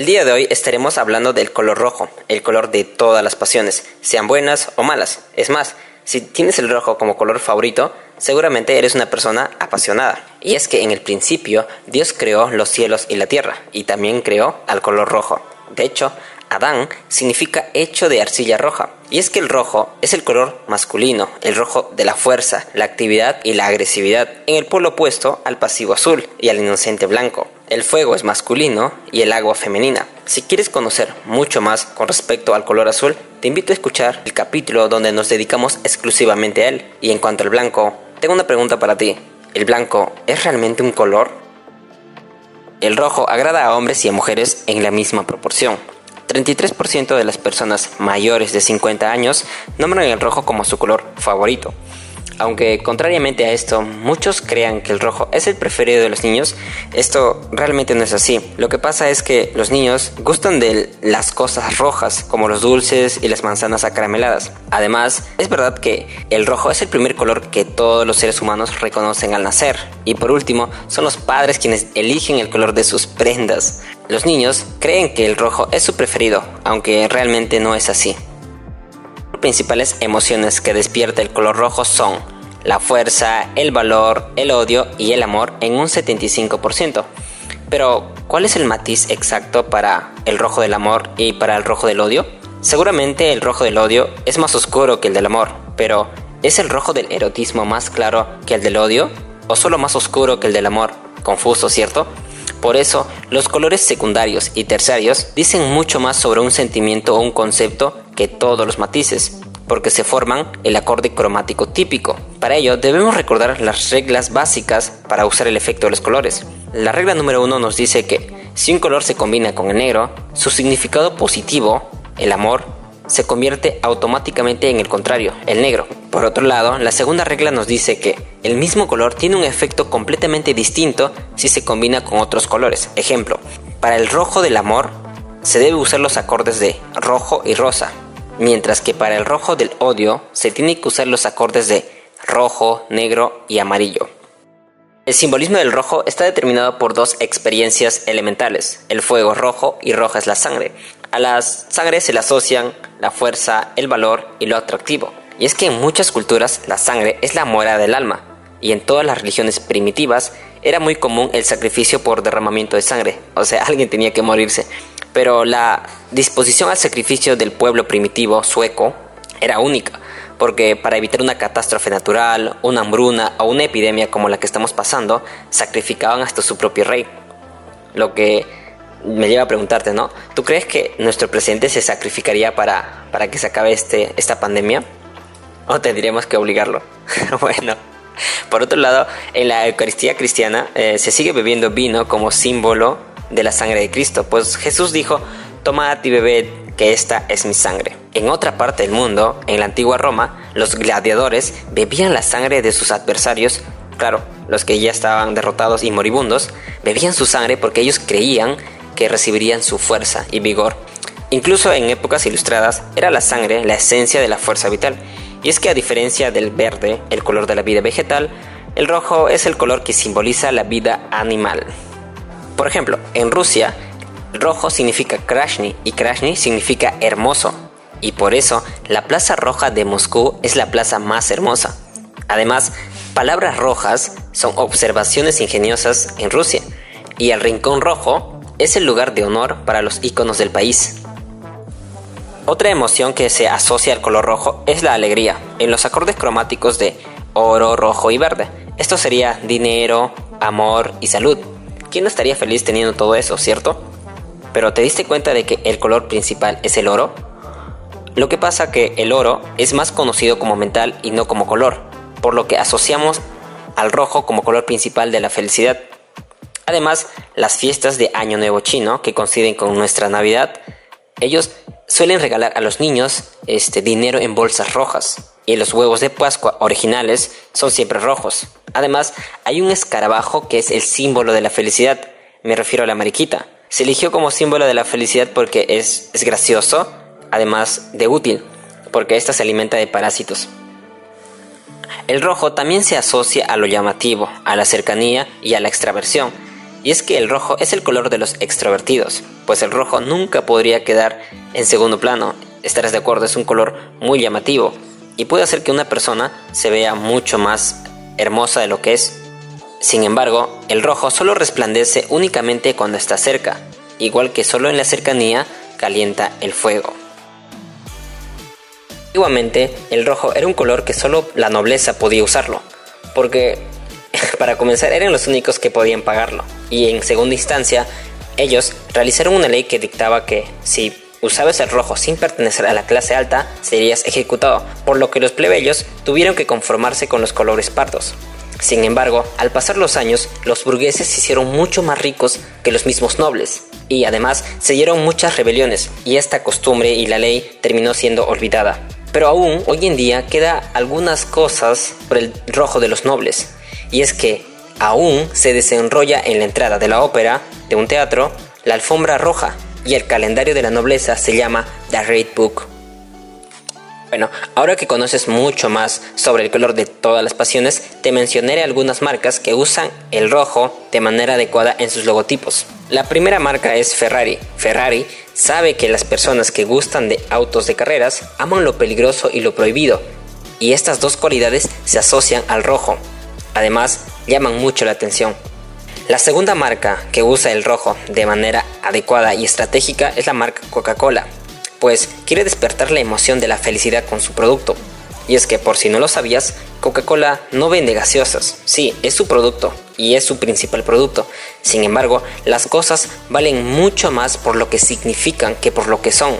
El día de hoy estaremos hablando del color rojo, el color de todas las pasiones, sean buenas o malas. Es más, si tienes el rojo como color favorito, seguramente eres una persona apasionada. Y es que en el principio Dios creó los cielos y la tierra, y también creó al color rojo. De hecho, Adán significa hecho de arcilla roja. Y es que el rojo es el color masculino, el rojo de la fuerza, la actividad y la agresividad, en el polo opuesto al pasivo azul y al inocente blanco. El fuego es masculino y el agua femenina. Si quieres conocer mucho más con respecto al color azul, te invito a escuchar el capítulo donde nos dedicamos exclusivamente a él. Y en cuanto al blanco, tengo una pregunta para ti. ¿El blanco es realmente un color? El rojo agrada a hombres y a mujeres en la misma proporción. 33% de las personas mayores de 50 años nombran el rojo como su color favorito. Aunque contrariamente a esto, muchos crean que el rojo es el preferido de los niños, esto realmente no es así. Lo que pasa es que los niños gustan de las cosas rojas, como los dulces y las manzanas acarameladas. Además, es verdad que el rojo es el primer color que todos los seres humanos reconocen al nacer. Y por último, son los padres quienes eligen el color de sus prendas. Los niños creen que el rojo es su preferido, aunque realmente no es así principales emociones que despierta el color rojo son la fuerza, el valor, el odio y el amor en un 75%. Pero, ¿cuál es el matiz exacto para el rojo del amor y para el rojo del odio? Seguramente el rojo del odio es más oscuro que el del amor, pero ¿es el rojo del erotismo más claro que el del odio? ¿O solo más oscuro que el del amor? Confuso, ¿cierto? Por eso, los colores secundarios y terciarios dicen mucho más sobre un sentimiento o un concepto que todos los matices, porque se forman el acorde cromático típico. Para ello, debemos recordar las reglas básicas para usar el efecto de los colores. La regla número uno nos dice que si un color se combina con el negro, su significado positivo, el amor, se convierte automáticamente en el contrario, el negro. Por otro lado, la segunda regla nos dice que el mismo color tiene un efecto completamente distinto si se combina con otros colores. Ejemplo, para el rojo del amor se debe usar los acordes de rojo y rosa, mientras que para el rojo del odio se tiene que usar los acordes de rojo, negro y amarillo. El simbolismo del rojo está determinado por dos experiencias elementales, el fuego rojo y roja es la sangre. A las sangre se le asocian la fuerza, el valor y lo atractivo. Y es que en muchas culturas la sangre es la muera del alma, y en todas las religiones primitivas era muy común el sacrificio por derramamiento de sangre, o sea, alguien tenía que morirse. Pero la disposición al sacrificio del pueblo primitivo sueco era única, porque para evitar una catástrofe natural, una hambruna o una epidemia como la que estamos pasando, sacrificaban hasta su propio rey. Lo que me lleva a preguntarte, ¿no? ¿Tú crees que nuestro presidente se sacrificaría para, para que se acabe este, esta pandemia? ¿O tendríamos que obligarlo? bueno, por otro lado, en la Eucaristía cristiana eh, se sigue bebiendo vino como símbolo de la sangre de Cristo, pues Jesús dijo, tomad y bebed, que esta es mi sangre. En otra parte del mundo, en la antigua Roma, los gladiadores bebían la sangre de sus adversarios claro, los que ya estaban derrotados y moribundos, bebían su sangre porque ellos creían que recibirían su fuerza y vigor. Incluso en épocas ilustradas era la sangre la esencia de la fuerza vital. Y es que a diferencia del verde, el color de la vida vegetal, el rojo es el color que simboliza la vida animal. Por ejemplo, en Rusia, rojo significa Krashny y Krashny significa hermoso. Y por eso la Plaza Roja de Moscú es la plaza más hermosa. Además, palabras rojas son observaciones ingeniosas en Rusia. Y el rincón rojo es el lugar de honor para los iconos del país. Otra emoción que se asocia al color rojo es la alegría, en los acordes cromáticos de oro, rojo y verde. Esto sería dinero, amor y salud. ¿Quién no estaría feliz teniendo todo eso, cierto? Pero ¿te diste cuenta de que el color principal es el oro? Lo que pasa que el oro es más conocido como mental y no como color, por lo que asociamos al rojo como color principal de la felicidad. Además, las fiestas de Año Nuevo chino, que coinciden con nuestra Navidad, ellos suelen regalar a los niños este dinero en bolsas rojas y los huevos de Pascua originales son siempre rojos. Además, hay un escarabajo que es el símbolo de la felicidad, me refiero a la mariquita. Se eligió como símbolo de la felicidad porque es, es gracioso, además de útil, porque ésta se alimenta de parásitos. El rojo también se asocia a lo llamativo, a la cercanía y a la extraversión Y es que el rojo es el color de los extrovertidos, pues el rojo nunca podría quedar en segundo plano. Estarás de acuerdo, es un color muy llamativo y puede hacer que una persona se vea mucho más hermosa de lo que es. Sin embargo, el rojo solo resplandece únicamente cuando está cerca, igual que solo en la cercanía calienta el fuego. Antiguamente, el rojo era un color que solo la nobleza podía usarlo, porque para comenzar eran los únicos que podían pagarlo, y en segunda instancia, ellos realizaron una ley que dictaba que si usabas el rojo sin pertenecer a la clase alta, serías ejecutado, por lo que los plebeyos tuvieron que conformarse con los colores pardos. Sin embargo, al pasar los años, los burgueses se hicieron mucho más ricos que los mismos nobles, y además se dieron muchas rebeliones, y esta costumbre y la ley terminó siendo olvidada. Pero aún hoy en día queda algunas cosas por el rojo de los nobles, y es que aún se desenrolla en la entrada de la ópera, de un teatro, la alfombra roja, y el calendario de la nobleza se llama The Red Book. Bueno, ahora que conoces mucho más sobre el color de todas las pasiones, te mencionaré algunas marcas que usan el rojo de manera adecuada en sus logotipos. La primera marca es Ferrari. Ferrari sabe que las personas que gustan de autos de carreras aman lo peligroso y lo prohibido, y estas dos cualidades se asocian al rojo. Además, llaman mucho la atención. La segunda marca que usa el rojo de manera adecuada y estratégica es la marca Coca-Cola pues quiere despertar la emoción de la felicidad con su producto. Y es que por si no lo sabías, Coca-Cola no vende gaseosas. Sí, es su producto y es su principal producto. Sin embargo, las cosas valen mucho más por lo que significan que por lo que son.